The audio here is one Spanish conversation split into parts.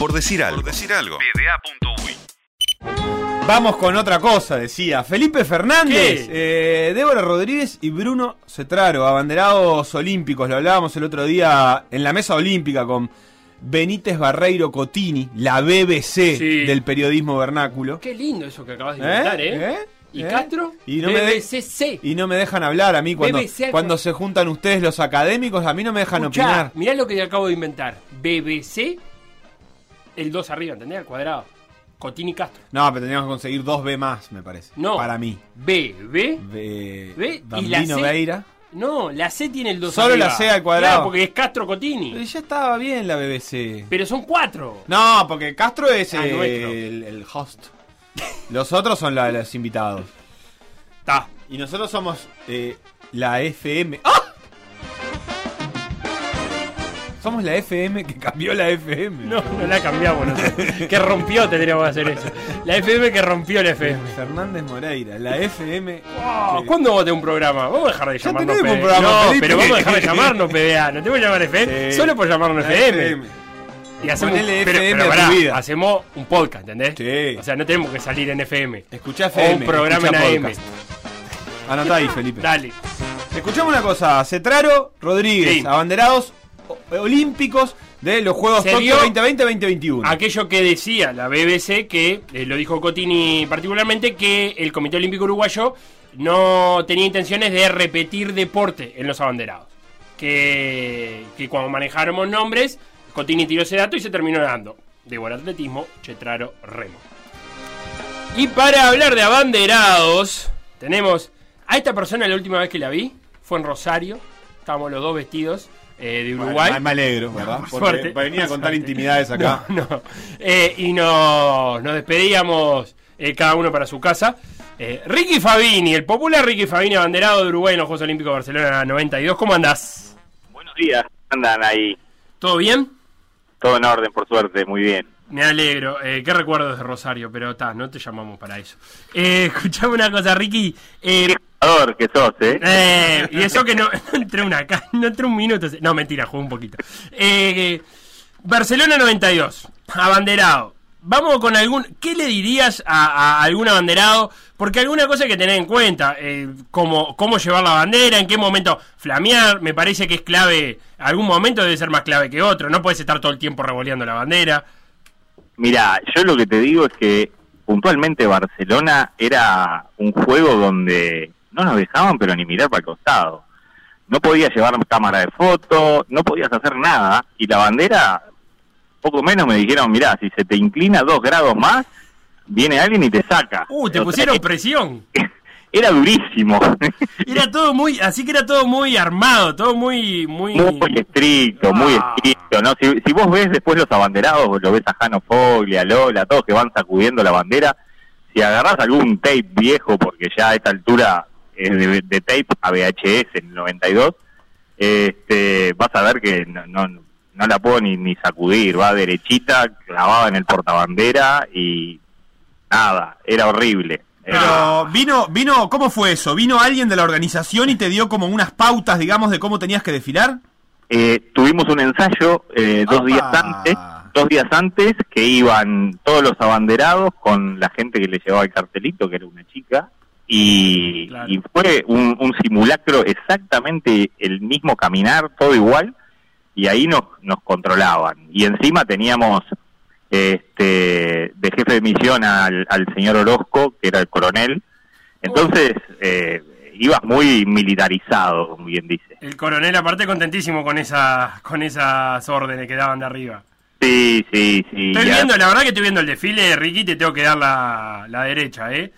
Por decir algo. Por decir algo. Vamos con otra cosa, decía. Felipe Fernández, eh, Débora Rodríguez y Bruno Cetraro, abanderados olímpicos. Lo hablábamos el otro día en la mesa olímpica con Benítez Barreiro Cotini, la BBC Sí. del periodismo vernáculo. Qué lindo eso que acabas de inventar, ¿eh? ¿Eh? ¿Y ¿Eh? Castro? Y no, me BBCC. y no me dejan hablar a mí cuando, BBC. cuando se juntan ustedes los académicos, a mí no me dejan Escuchá, opinar. mirá lo que te acabo de inventar. BBC, el 2 arriba, ¿entendés? Al cuadrado. Cotini Castro. No, pero teníamos que conseguir dos B más, me parece. No. Para mí. B, B. B, B, y la C. Beira. No, la C tiene el 2 Solo arriba. la C al cuadrado. Claro, porque es Castro Cotini. Ya estaba bien la BBC. Pero son cuatro. No, porque Castro es Ah, eh, el host. Los otros son la- los invitados. Está. Y nosotros somos eh, la FM. ¡Ah! Somos la FM que cambió la FM. No, no la cambiamos nosotros. que rompió tendríamos que hacer eso. La FM que rompió la FM. Fernández Moreira, la FM. Oh, que- ¿Cuándo tener un programa? Vamos a dejar de llamarnos un programa, No, Felipe. pero vamos a dejar de llamarnos PBA. No te voy a llamar FM. Sí. Solo por llamarnos la FM. Y hacemos, pero, FM pero pará, vida. hacemos un podcast, ¿entendés? Sí. O sea, no tenemos que salir en FM. Escuchá O FM. un programa en AM. podcast. Anotá ahí, Felipe. Dale. Escuchamos una cosa. Cetraro Rodríguez, Sí. abanderados o- olímpicos de los Juegos Tokio dio 2020-2021. Aquello que decía la BBC, que eh, lo dijo Cotini particularmente, que el Comité Olímpico Uruguayo no tenía intenciones de repetir deporte en los abanderados. Que, que cuando manejáramos nombres, Cotini tiró ese dato y se terminó dando. Débora Atletismo, Chetraro Remo. Y para hablar de abanderados, tenemos a esta persona la última vez que la vi, fue en Rosario, estábamos los dos vestidos eh, de Uruguay. Bueno, me alegro, ¿verdad? Porque Suerte. venía a contar intimidades acá. No, no. Eh, y nos, nos despedíamos eh, cada uno para su casa. Eh, Ricky Fabini, el popular Ricky Fabini, abanderado de Uruguay en los Juegos Olímpicos de Barcelona 92. ¿Cómo andás? Buenos días, andan ahí. ¿Todo bien? Todo en orden, por suerte, muy bien. Me alegro. Eh, ¿Qué recuerdos de Rosario? Pero está, no te llamamos para eso. Eh, escuchame una cosa, Ricky. Eh, Qué que sos, ¿eh? Eh, y eso que no, no entré una no entré un minuto. No, mentira, jugué un poquito. Eh, Barcelona 92, abanderado. Vamos con algún. ¿Qué le dirías a, a algún abanderado? Porque alguna cosa hay que tener en cuenta. Eh, cómo, cómo llevar la bandera, en qué momento flamear. Me parece que es clave. Algún momento debe ser más clave que otro. No puedes estar todo el tiempo revoleando la bandera. Mira, yo lo que te digo es que puntualmente Barcelona era un juego donde no nos dejaban pero ni mirar para el costado. No podías llevar cámara de foto, no podías hacer nada y la bandera, poco menos me dijeron, mirá, si se te inclina dos grados más, viene alguien y te saca. Uh, te pusieron presión. Era durísimo. Era todo muy. Así que era todo muy armado, todo muy. Muy, Muy estricto, muy Ah. estricto, ¿no? Si, si vos ves después los abanderados, lo ves a Jano Fogli, a Lola, todos que van sacudiendo la bandera, si agarrás algún tape viejo, porque ya a esta altura es de, de tape a VHS en el 92, este, vas a ver que no, no, no la puedo ni, ni sacudir, va derechita, clavada en el portabandera y nada, era horrible. Pero vino, vino, ¿cómo fue eso? ¿Vino alguien de la organización y te dio como unas pautas, digamos, de cómo tenías que desfilar? Eh, tuvimos un ensayo eh, dos días antes, dos días antes que iban todos los abanderados con la gente que le llevaba el cartelito, que era una chica, y, Claro. y fue un, un simulacro exactamente el mismo caminar, todo igual, y ahí nos, nos controlaban. Y encima teníamos este de jefe de misión al, al señor Orozco, que era el coronel, entonces eh, ibas muy militarizado, como bien dice. El coronel aparte contentísimo con esa, con esas órdenes que daban de arriba. Sí, sí, sí. Estoy ya- viendo, la verdad que estoy viendo el desfile de Ricky, te tengo que dar la, la derecha, ¿eh?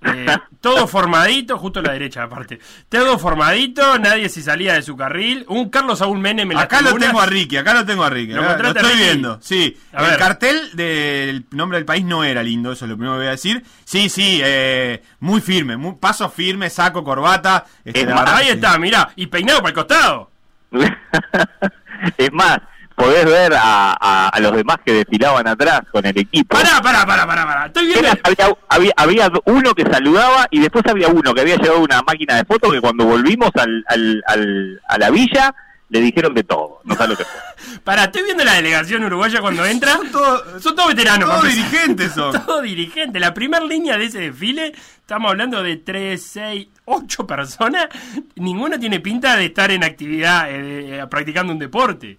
Eh, todo formadito, justo la derecha aparte. Todo formadito, nadie se salía de su carril. Un Carlos Saúl Menem en las Acá lo tengo a Ricky, acá lo tengo a Ricky. ¿Lo acá estoy Ricky? viendo, sí. A el ver. cartel del nombre del país no era lindo, eso es lo primero que voy a decir. Sí, sí, eh, muy firme, muy, paso firme, saco, corbata. este, Es la más, verdad Ahí está, mirá, y peinado para el costado. es más, podés ver a, a- a los demás que desfilaban atrás con el equipo. Pará, pará, pará, pará, pará. Estoy viendo. Era- había, había, había uno que saludaba y después había uno que había llevado una máquina de fotos que cuando volvimos al, al, al- a la villa le dijeron de todo, no sabe lo que fue. Para, estoy viendo la delegación uruguaya cuando entra. Son todos Son todos veteranos. todos dirigentes son. Todo dirigente. La primera línea de ese desfile, estamos hablando de 3, 6, 8 personas. Ninguno tiene pinta de estar en actividad, eh, eh, practicando un deporte.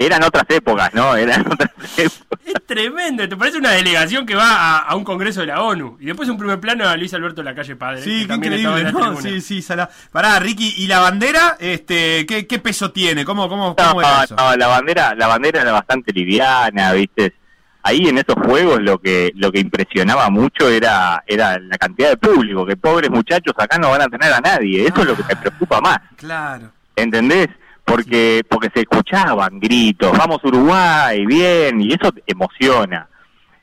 Eran otras épocas, ¿no? Eran otras épocas. Es tremendo. Te parece una delegación que va a, a un congreso de la ONU. Y después un primer plano a Luis Alberto Lacalle Padre. Sí, que qué increíble, en la ¿no? Sí, sí, sala. Pará, Ricky, ¿y la bandera? Este, ¿qué, qué peso tiene? ¿Cómo, cómo, cómo No, era eso? no, la bandera, la bandera era bastante liviana, ¿viste? Ahí en esos juegos lo que lo que impresionaba mucho era era la cantidad de público, que pobres muchachos acá no van a tener a nadie, eso es lo que me preocupa más, Claro. ¿entendés? Porque porque se escuchaban gritos, vamos Uruguay, bien, y eso emociona.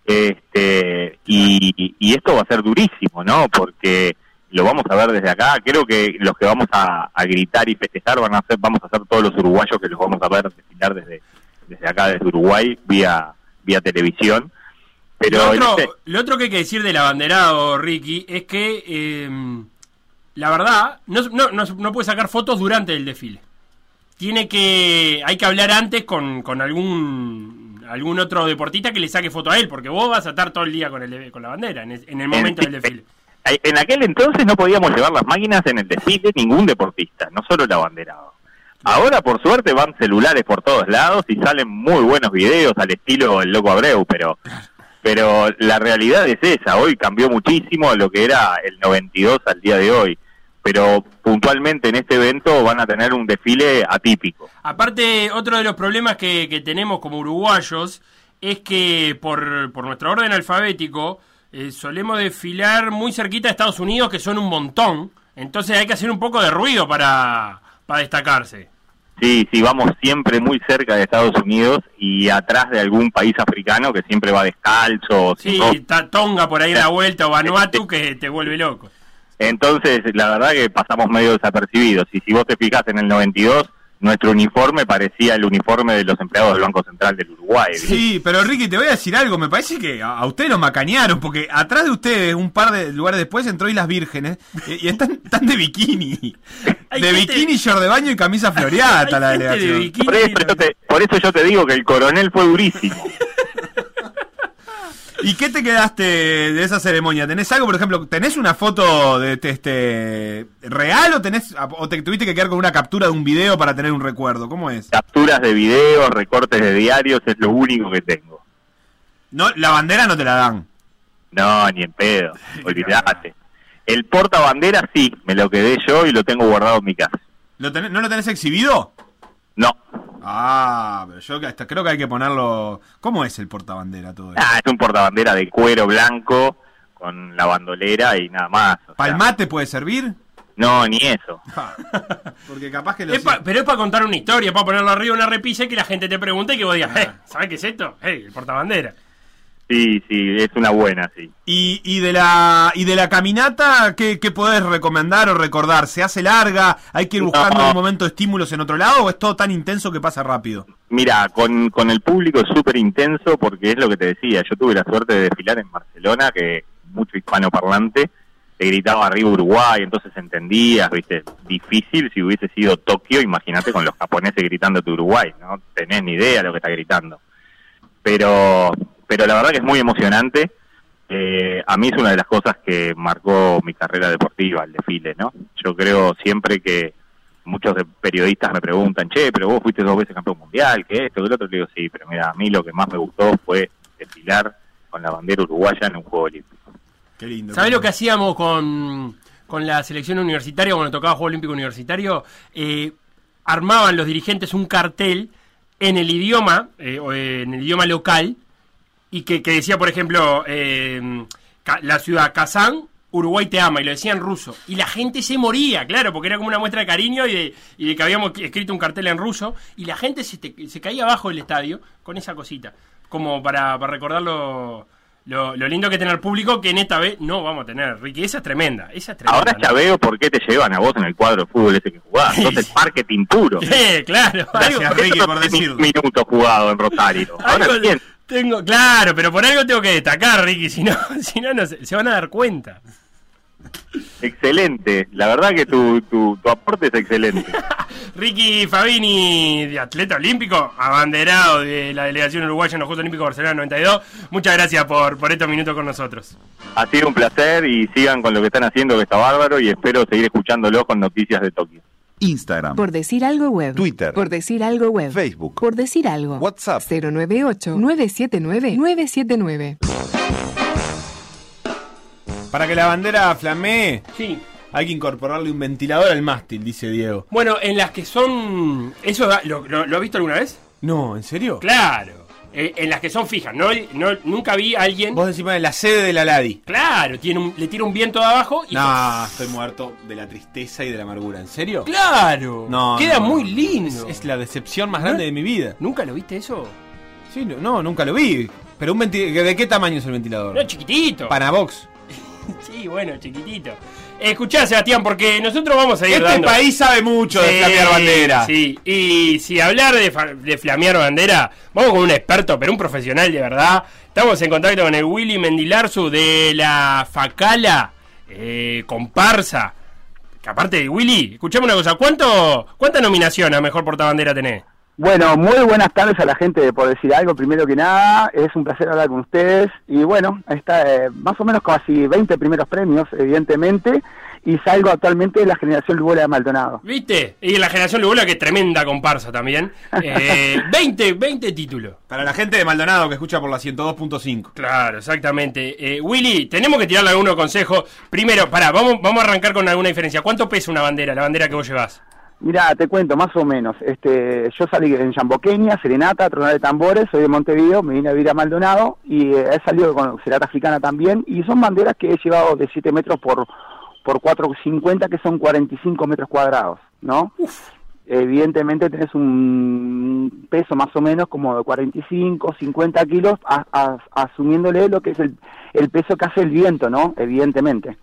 Este y, y esto va a ser durísimo, ¿no? Porque lo vamos a ver desde acá. Creo que los que vamos a, a gritar y festejar van a ser, vamos a ser todos los uruguayos que los vamos a ver desfilar desde, desde acá, desde Uruguay, vía, vía televisión. Pero lo, otro, este- lo otro que hay que decir del abanderado, Ricky, es que eh, la verdad no, no, no, no puede sacar fotos durante el desfile. Tiene que. Hay que hablar antes con, con algún algún otro deportista que le saque foto a él, porque vos vas a estar todo el día con, el, con la bandera en el, en el momento del desfile. Ay, En aquel entonces no podíamos llevar las máquinas en el desfile ningún deportista, no solo el abanderado. Ahora, por suerte, van celulares por todos lados y salen muy buenos videos al estilo el Loco Abreu, pero pero la realidad es esa. Hoy cambió muchísimo lo que era el 92 al día de hoy. Pero puntualmente en este evento van a tener un desfile atípico. Aparte, otro de los problemas que, que tenemos como uruguayos es que por, por nuestro orden alfabético eh, solemos desfilar muy cerquita de Estados Unidos, que son un montón. Entonces hay que hacer un poco de ruido para, para destacarse. Sí, sí, vamos siempre muy cerca de Estados Unidos y atrás de algún país africano que siempre va descalzo. Sí, sin ropa. está Tonga por ahí en la vuelta o Vanuatu que te vuelve loco. Entonces, la verdad que pasamos medio desapercibidos. Y si vos te fijas en el 92, nuestro uniforme parecía el uniforme de los empleados del Banco Central del Uruguay. Sí, pero Ricky, te voy a decir algo. Me parece que a, ustedes lo macanearon, porque atrás de ustedes, un par de lugares después, entró Islas Vírgenes y, y están, están de bikini. Hay de gente- bikini, short de baño y camisa floreada la de delegación. bikini. Por eso, yo te, por eso yo te digo que el coronel fue durísimo. ¿Y qué te quedaste de esa ceremonia? ¿Tenés algo, por ejemplo, tenés una foto de este, este, real o tenés o te tuviste que quedar con una captura de un video para tener un recuerdo? ¿Cómo es? Capturas de videos, recortes de diarios, es lo único que tengo. No, la bandera no te la dan. No, ni en pedo, olvidate. El portabandera sí, me lo quedé yo y lo tengo guardado en mi casa. ¿Lo tenés- ¿No lo tenés exhibido? No, Ah, pero yo que hasta creo que hay que ponerlo. ¿Cómo es el portabandera todo eso? ah, es un portabandera de cuero blanco con la bandolera y nada más. o sea, ¿Palmate puede servir? no, ni eso. Porque capaz que lo Es pa- pero es para contar una historia, para ponerlo arriba de una repisa y que la gente te pregunte y que vos digas, eh, ¿sabes qué es esto? Hey, el portabandera. Sí, sí, es una buena, sí. Y, y de la y de la caminata, ¿qué, ¿qué podés recomendar o recordar? ¿Se hace larga? ¿Hay que ir buscando No. en un momento estímulos en otro lado o es todo tan intenso que pasa rápido? Mira, con, con el público es súper intenso porque es lo que te decía. Yo tuve la suerte de desfilar en Barcelona, que mucho hispanoparlante, te gritaba arriba Uruguay, entonces entendías, viste, difícil si hubiese sido Tokio, imagínate con los japoneses gritando Uruguay, no tenés ni idea de lo que está gritando. Pero, pero la verdad que es muy emocionante. Eh, a mí es una de las cosas que marcó mi carrera deportiva, el desfile, ¿no? Yo creo siempre que muchos de- periodistas me preguntan, che, pero vos fuiste dos veces campeón mundial, que esto, que lo otro, le digo, sí, pero mira, a mí lo que más me gustó fue desfilar con la bandera uruguaya en un juego olímpico. Qué lindo. ¿Sabés lo que hacíamos con, con la selección universitaria cuando tocaba Juego Olímpico Universitario? Eh, armaban los dirigentes un cartel en el idioma, eh, o en el idioma local, y que, que decía, por ejemplo, eh, la ciudad Kazán, Uruguay te ama, y lo decía en ruso. Y la gente se moría, claro, porque era como una muestra de cariño y de, y de que habíamos escrito un cartel en ruso, y la gente se, te- se caía abajo del estadio con esa cosita, como para, para recordar lo, lo, lo lindo que es tener público, que en esta vez no vamos a tener, Ricky. Esa es tremenda, esa es tremenda. Ahora ya ¿no? veo por qué te llevan a vos en el cuadro de fútbol ese que jugás. Entonces, marketing puro. Eh, claro, Gracias, Ricky, por decirlo. un minuto jugado en Rosario. Ahora algo bien, tengo, claro, pero por algo tengo que destacar, Ricky, si no, si no, no se, se van a dar cuenta. Excelente, la verdad que tu, tu, tu aporte es excelente. Ricky Fabini, de atleta olímpico, abanderado de la delegación uruguaya en los Juegos Olímpicos Barcelona 92. Muchas gracias por, por estos minutos con nosotros. Ha sido un placer y sigan con lo que están haciendo, que está bárbaro, y espero seguir escuchándolos con noticias de Tokio. Instagram, Por decir algo web. Twitter. Por decir algo web. Facebook. Por decir algo. WhatsApp. 098-979-979. Para que la bandera flamee, Sí. hay que incorporarle un ventilador al mástil, dice Diego. Bueno, en las que son. ¿Eso da- lo, lo, lo has visto alguna vez? No, ¿en serio? Claro. Eh, en las que son fijas. No, no, nunca vi a alguien. Vos decís, "Bueno, la sede de la Ladi. Claro, tiene un, le tira un viento de abajo y. No, estoy muerto de la tristeza y de la amargura. ¿En serio? Claro. No. Queda no. muy lindo. Es, es la decepción más grande de mi vida. ¿Nunca lo viste eso? Sí, no, no, nunca lo vi. Pero un venti- ¿de qué tamaño es el ventilador? No, chiquitito. Panavox. Sí, bueno, chiquitito. Escuchá, Sebastián, porque nosotros vamos a ir Este dando... país sabe mucho de flamear bandera. Sí, y si hablar de, de flamear bandera, vamos con un experto, pero un profesional de verdad. Estamos en contacto con el Willy Mendilarzu de la Facala eh, Comparsa. Que aparte de Willy, escuchame una cosa, ¿cuánto, ¿cuánta nominación a Mejor Portabandera tenés? Bueno, muy buenas tardes a la gente de Por Decir Algo. Primero que nada, es un placer hablar con ustedes. Y bueno, está eh, más o menos casi 20 primeros premios, evidentemente. Y salgo actualmente de la generación Lugola de Maldonado. ¿Viste? Y la generación Lugola, que tremenda comparsa también. Eh, 20, 20 títulos. Para la gente de Maldonado que escucha por la 102.5. Claro, exactamente. Eh, Willy, tenemos que tirarle algunos consejos. Primero, pará, vamos, vamos a arrancar con alguna diferencia. ¿Cuánto pesa una bandera, la bandera que vos llevas? Mira, te cuento, más o menos. Este, yo salí en Yamboqueña, Serenata, Tronar de Tambores, soy de Montevideo, me vine a vivir a Maldonado y eh, he salido con Serenata Africana también. Y son banderas que he llevado de 7 metros por, por 4,50, que son 45 metros cuadrados, ¿no? Evidentemente tenés un peso más o menos como de 45, 50 kilos, a- a- asumiéndole lo que es el, el peso que hace el viento, ¿no? Evidentemente.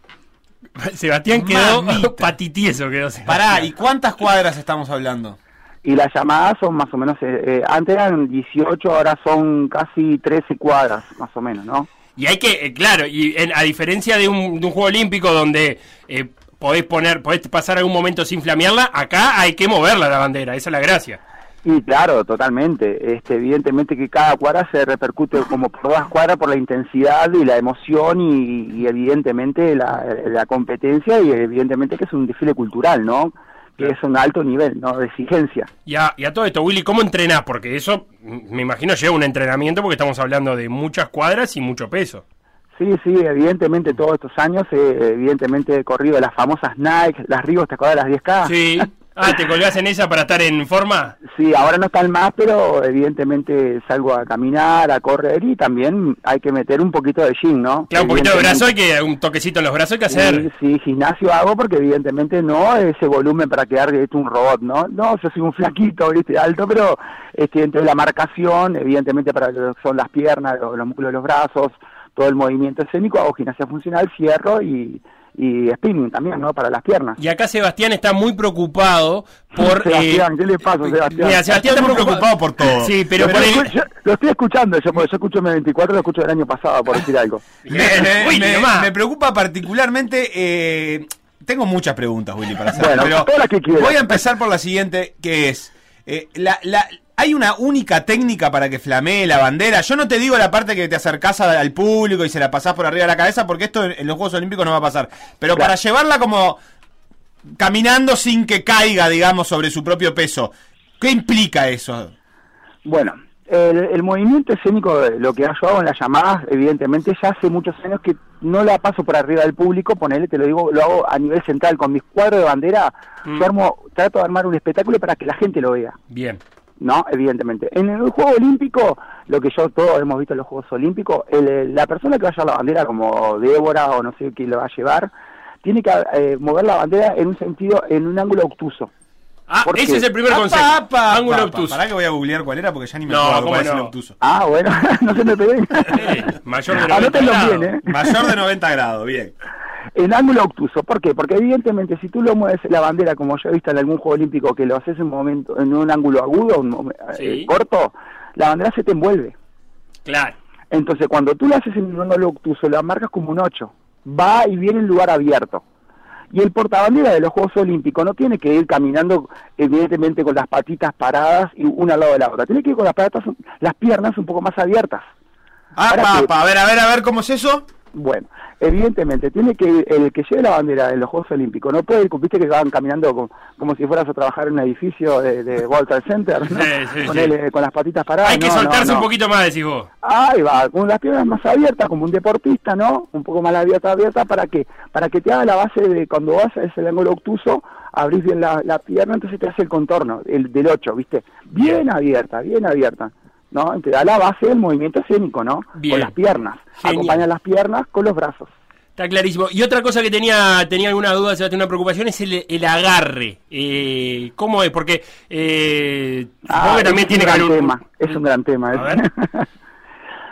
Sebastián quedó Mamita. patitieso, quedó Sebastián. Pará, ¿y cuántas cuadras estamos hablando? Y las llamadas son más o menos, eh, eh, antes eran 18, ahora son casi 13 cuadras, más o menos, ¿no? Y hay que, eh, claro, y en- a diferencia de un, de un juego olímpico donde eh, podés poner, podés pasar algún momento sin flamearla, acá hay que moverla la bandera, esa es la gracia. Y claro, totalmente. Este, evidentemente que cada cuadra se repercute como por dos cuadras por la intensidad y la emoción y, y evidentemente la, la competencia y evidentemente que es un desfile cultural, ¿no? Que es un alto nivel, ¿no? De exigencia. Y a, y a todo esto, Willy, ¿cómo entrenás? Porque eso, me imagino, lleva un entrenamiento porque estamos hablando de muchas cuadras y mucho peso. Sí, sí, evidentemente todos estos años, eh, evidentemente he corrido las famosas Nike, las Rigos, ¿te acuerdas de las 10K? Sí. Ah, ¿te colgás en esa para estar en forma? Sí, ahora no están más, pero evidentemente salgo a caminar, a correr y también hay que meter un poquito de gym, ¿no? Claro, un poquito de brazo, hay que un toquecito en los brazos hay que hacer. Sí, sí, gimnasio hago porque evidentemente no ese volumen para quedar ¿viste? un robot, ¿no? No, yo soy un flaquito, ¿viste? alto, pero este, entre la marcación, evidentemente para lo que son las piernas, los, los músculos de los brazos, todo el movimiento escénico, hago gimnasia funcional, cierro y, y spinning también, ¿no? Para las piernas. Y acá Sebastián está muy preocupado por... Sebastián, eh, ¿qué le pasa, Sebastián? Mira, Sebastián está muy preocupado por todo. Sí, pero Pero por el... yo- lo estoy escuchando yo, porque yo escucho M24, lo escucho del año pasado, por decir algo. Me, me- me- me preocupa particularmente. eh, tengo muchas preguntas, Willy, para hacer. Bueno, pero todas las que voy a empezar por la siguiente, que es. eh, la, la- ¿Hay una única técnica para que flamee la bandera? Yo no te digo la parte que te acercás al público y se la pasás por arriba de la cabeza, porque esto en, los Juegos Olímpicos no va a pasar. Pero Claro. para llevarla como caminando sin que caiga, digamos, sobre su propio peso, ¿qué implica eso? Bueno, el, el movimiento escénico, lo que yo hago en las llamadas, evidentemente ya hace muchos años que no la paso por arriba del público, ponele, te lo digo, lo hago a nivel central, con mis cuadros de bandera, Mm. yo armo, trato de armar un espectáculo para que la gente lo vea. Bien. ¿No? Evidentemente. En el Juego Olímpico, lo que yo todos hemos visto en los Juegos Olímpicos, el- la persona que va a llevar la bandera, como Débora o no sé quién lo va a llevar, tiene que eh, mover la bandera en un sentido, en un ángulo obtuso. Ah, ¿Por ese es el primer Apa, consejo. apa, Ángulo apa. obtuso. Pará que voy a googlear cuál era porque ya ni me No, acuerdo ¿cómo cuál es el no? obtuso. Ah, bueno, no se me peguen. Mayor de 90 Anótenlo grados. bien, ¿eh? Mayor de 90 grados, bien. En ángulo obtuso, ¿por qué? Porque evidentemente si tú lo mueves la bandera, como yo he visto en algún juego olímpico, que lo haces en un momento, en un ángulo agudo, un momen- Sí. eh, corto, la bandera se te envuelve. Claro. Entonces cuando tú lo haces en un ángulo obtuso, la marcas como un 8. va y viene en lugar abierto. Y el portabandera de los Juegos Olímpicos no tiene que ir caminando, evidentemente, con las patitas paradas y una al lado de la otra. Tiene que ir con las, patas, las piernas un poco más abiertas. Ah, Para pa, que- a ver, a ver, a ver, ¿cómo es eso? Bueno, evidentemente, tiene que ir- el que lleve la bandera de los Juegos Olímpicos no puede ir, viste que van caminando como, como si fueras a trabajar en un edificio de, de World Trade Center, ¿no? Sí, sí, con, sí. él, eh, con las patitas paradas. Hay que no, soltarse no. un poquito más, decís vos. Ahí va, con las piernas más abiertas, como un deportista, ¿no? Un poco más abierta, abierta, ¿para qué? Para que te haga la base de cuando vas a ese ángulo obtuso, abrís bien la, la pierna, entonces te hace el contorno el, del 8, ¿viste? Bien abierta, bien abierta, ¿no? Te da la base del movimiento escénico, ¿no? Bien. Con las piernas. Genial. Acompaña las piernas con los brazos. Está clarísimo. Y otra cosa que tenía tenía alguna duda, Sebastián, una preocupación, es el, el agarre. Eh, ¿Cómo es? Porque eh, Ah, que también es tiene un gran tema, es un gran tema. A ver.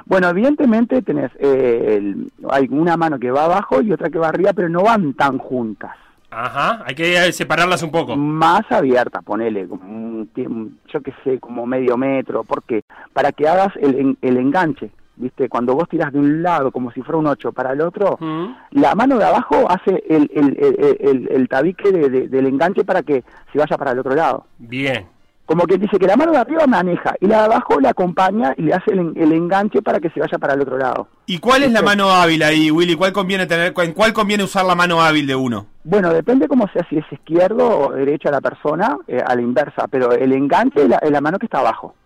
bueno, evidentemente tenés, eh, el- hay una mano que va abajo y otra que va arriba, pero no van tan juntas. Ajá, hay que separarlas un poco. Más abierta, ponele, yo qué sé, como medio metro, porque para que hagas el, el enganche, ¿viste? Cuando vos tiras de un lado como si fuera un 8 para el otro, Mm. la mano de abajo hace el, el, el, el- el tabique de- de- del enganche para que se vaya para el otro lado. Bien. Como que dice que la mano de arriba maneja y la de abajo la acompaña y le hace el, el enganche para que se vaya para el otro lado. ¿Y cuál es la Sí. mano hábil ahí, Willy? ¿Cuál conviene tener, ¿En cuál conviene usar la mano hábil de uno? Bueno, depende cómo sea, si es izquierdo o derecha la persona, eh, a la inversa, pero el enganche es la, es la mano que está abajo.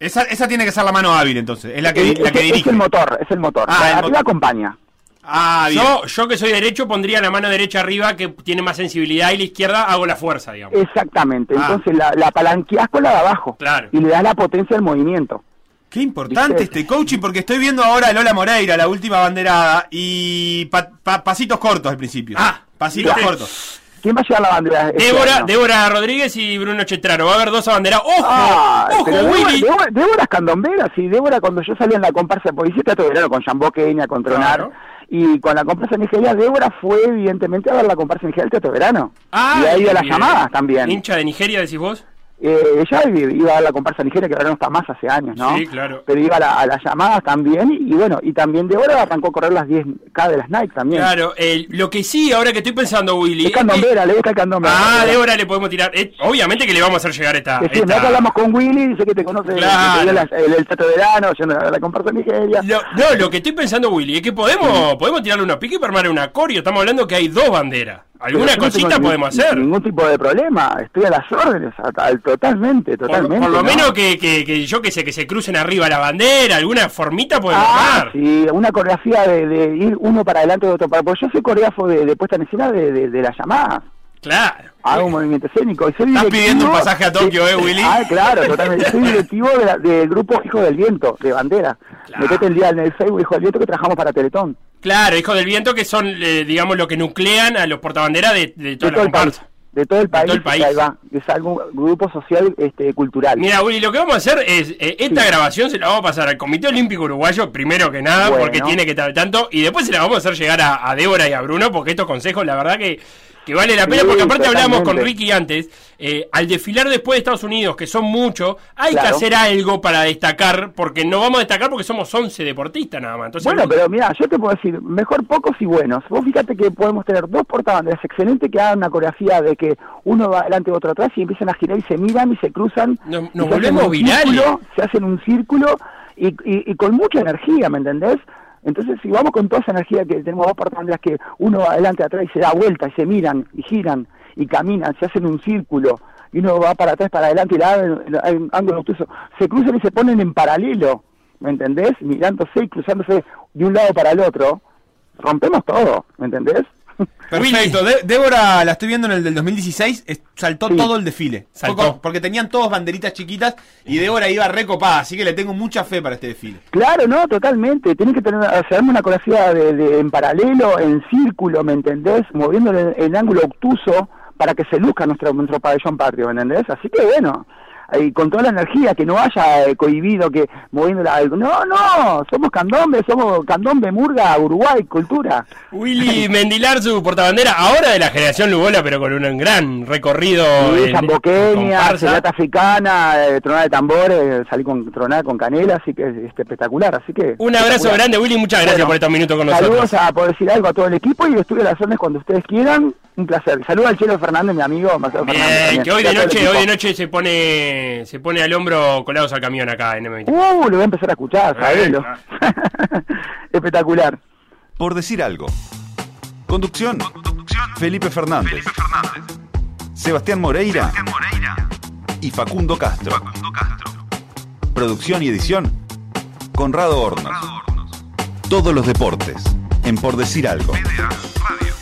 Esa, esa tiene que ser la mano hábil, entonces. Es la que, Eh, la que es, es dirige. el motor, es el motor. Ah, la el arriba acompaña. Ah, bien. Yo, yo que soy derecho pondría la mano derecha arriba que tiene más sensibilidad y la izquierda hago la fuerza, digamos. Exactamente. Ah. Entonces la, la palanqueás con la de abajo. Claro. Y le das la potencia al movimiento. Qué importante ¿Viste? este coaching, porque estoy viendo ahora a Lola Moreira, la última banderada, y pa- pa- pasitos cortos al principio. Ah, pasitos cortos. ¿Quién va a llevar la bandera? este Débora, año? Débora Rodríguez y Bruno Chetraro. Va a haber dos abanderados. ¡Ojo! Ah, ¡Ojo, Débora, Willy! Débora- Débora es candombera, sí. Débora cuando yo salía en la comparsa, porque hice teatro de verano con Jean Boqueña, con Tronar, Claro. Y con la comparsa en Nigeria, Débora fue evidentemente a ver la comparsa en Nigeria del teatro verano. Ah, y ahí a las bien. llamadas también. ¿Hincha de Nigeria, decís vos? Eh, ella iba a la comparsa en Nigeria, que ahora no está más hace años, ¿no? Sí, claro. Pero iba a, la- a las llamadas también, y, bueno, y también Débora arrancó a correr las 10K de las Nike también. Claro, lo que sí, ahora que estoy pensando, Willy. Es candombera, le gusta el candombera. Ah, Débora le podemos tirar. eh, obviamente que le vamos a hacer llegar esta. Sí, esta- hablamos con Willy, dice que te conoce, Claro. que te el, el teatro de verano, yendo a la comparsa. Lo- no, lo que estoy pensando, Willy, es que podemos, podemos tirarle una pique para armar una coreo. Estamos hablando que hay dos banderas. Alguna no cosita tengo podemos ni- hacer. Ningún tipo de problema, estoy a las órdenes, a- a- totalmente, totalmente. por lo ¿no? menos que, que, que yo que sé, que se crucen arriba la bandera, alguna formita podemos Ah, armar. sí, una coreografía de, de ir uno para adelante y otro para... Porque yo soy coreógrafo de, de puesta en escena de, de, de las llamadas. Claro. Hago un movimiento escénico. Y soy Estás pidiendo un pasaje a Tokio, ¿eh, Willy? Ah, claro, totalmente. Soy directivo de la- del grupo Hijo del Viento, de Bandera. Claro. Metete el día en el Facebook Hijo del Viento que trabajamos para Teletón. Claro, Hijo del Viento, que son, eh, digamos, lo que nuclean a los portabanderas de, de De toda todo la el país. comparsa. De todo el país. todo el país. Ahí va. Es algún grupo social este, cultural. Mira, Willy, lo que vamos a hacer es, eh, esta grabación se la vamos a pasar al Comité Olímpico Uruguayo, primero que nada, Bueno. porque tiene que estar tanto, y después se la vamos a hacer llegar a, a Débora y a Bruno, porque estos consejos, la verdad que, que vale la pena, Sí, porque aparte hablamos con. Ricky antes, eh, al desfilar después de Estados Unidos, que son muchos, hay que hacer algo para destacar, porque no vamos a destacar porque somos 11 deportistas nada más. Entonces, Bueno, pero mira, yo te puedo decir, mejor pocos y buenos. Vos fíjate que podemos tener dos portabanderas excelentes que hagan una coreografía de que uno va adelante y otro atrás y empiezan a girar y se miran y se cruzan. Nos- volvemos virales. círculo, se hacen un círculo y, y- y con mucha energía, ¿me entendés? Entonces, si vamos con toda esa energía que tenemos dos portabanderas que uno va adelante atrás y se da vuelta y se miran y giran y caminan, se hacen un círculo y uno va para atrás, para adelante y la hay un ángulo obtuso, se cruzan y se ponen en paralelo, ¿me entendés? Mirándose y cruzándose de un lado para el otro, rompemos todo, ¿me entendés? Perfecto. Débora, la estoy viendo en el del 2016, es- saltó Sí. todo el desfile. Saltó. Porque tenían todos banderitas chiquitas y Débora iba recopada, así que le tengo mucha fe para este desfile. Claro, no, totalmente. Tiene que tener, hacerme una coreografía de, de- en paralelo, en círculo, ¿me entendés? Moviéndole en, en ángulo obtuso para que se luzca nuestro, nuestro pabellón patrio, ¿me entendés? Así que bueno, y con toda la energía, que no haya eh, cohibido, que moviendo la... No, no, somos candombe, somos candombe, murga, Uruguay, cultura. Willy Mendilar, su portabandera, ahora de la generación Lugola, pero con un gran recorrido. Sí, Zamboqueña, africana, eh, tronada de tambores, salí con tronada con canela, así que es este, espectacular, así que... Un abrazo grande, Willy, muchas gracias Bueno, por estos minutos con nosotros. Saludos a, por decir algo, a todo el equipo y estoy a las órdenes cuando ustedes quieran. Un placer. Saludos al Chelo Fernández, mi amigo Marcelo Fernández. Bien, también. que hoy de noche, hoy de noche se pone, se pone al hombro colados al camión acá en M23. Uh, lo voy a empezar a escuchar, sabelo. Eh, Espectacular. Por decir algo. Conducción. Felipe Fernández. Sebastián Moreira. Y Facundo Castro. Producción y edición. Conrado Hornos. Todos los deportes. En Por decir algo. Radio.